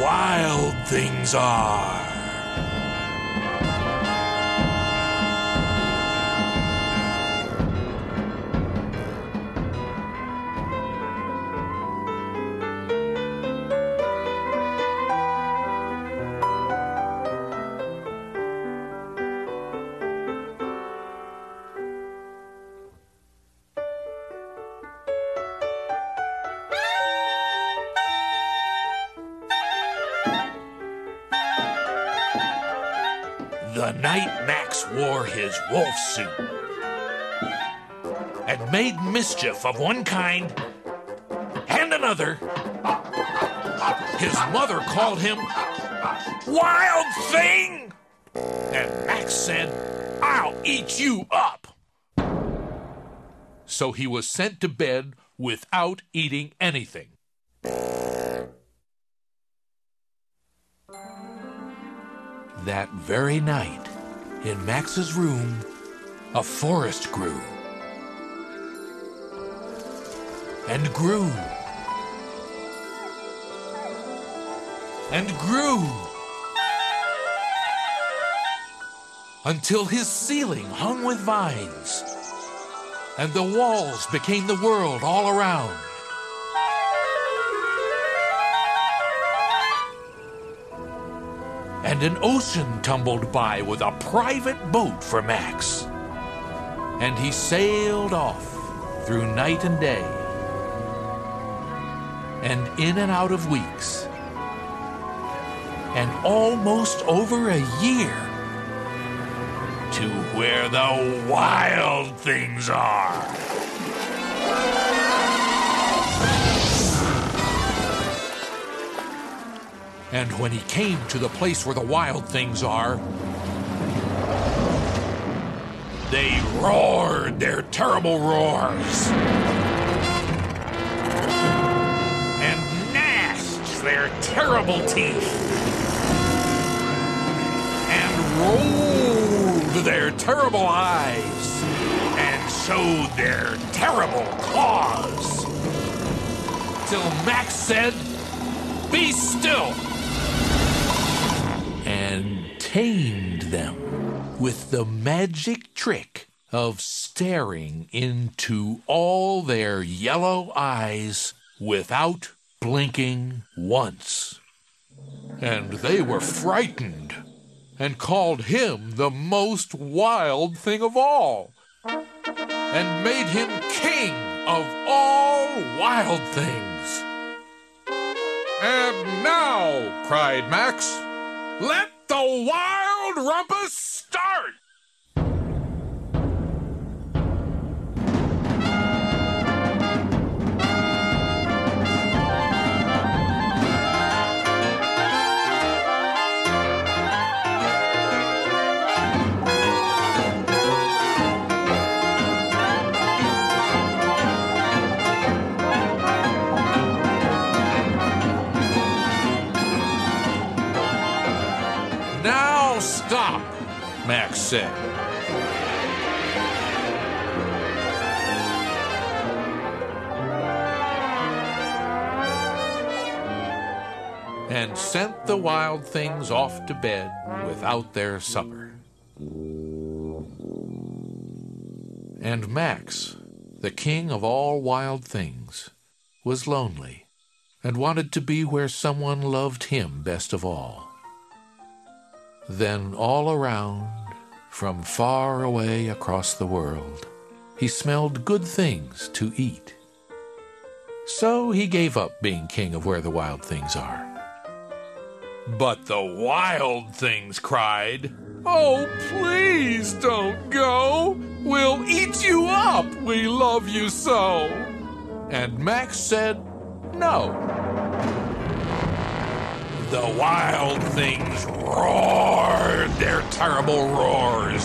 wild things are. The night Max wore his wolf suit and made mischief of one kind and another, his mother called him Wild Thing! And Max said, I'll eat you up! So he was sent to bed without eating anything. That very night, in Max's room, a forest grew. And grew. And grew. Until his ceiling hung with vines. And the walls became the world all around. And an ocean tumbled by with a private boat for Max. And he sailed off through night and day, and in and out of weeks, and almost over a year to where the wild things are. And when he came to the place where the wild things are, they roared their terrible roars and gnashed their terrible teeth and rolled their terrible eyes and showed their terrible claws till Max said, Be still! And tamed them with the magic trick of staring into all their yellow eyes without blinking once. And they were frightened and called him the most wild thing of all and made him king of all wild things. And now, cried Max, let the wild rumpus start! Max said. And sent the wild things off to bed without their supper. And Max, the king of all wild things, was lonely and wanted to be where someone loved him best of all. Then, all around, from far away across the world, he smelled good things to eat. So he gave up being king of where the wild things are. But the wild things cried, Oh, please don't go! We'll eat you up! We love you so! And Max said, No. The wild things roared their terrible roars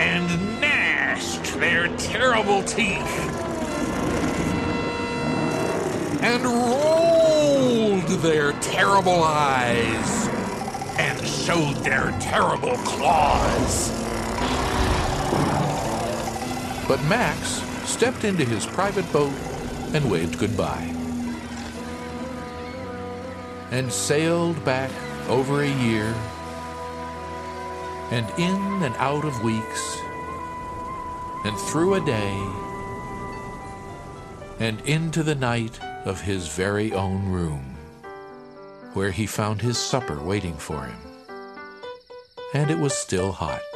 and gnashed their terrible teeth and rolled their terrible eyes and showed their terrible claws. But Max stepped into his private boat and waved goodbye. And sailed back over a year, and in and out of weeks, and through a day, and into the night of his very own room, where he found his supper waiting for him. And it was still hot.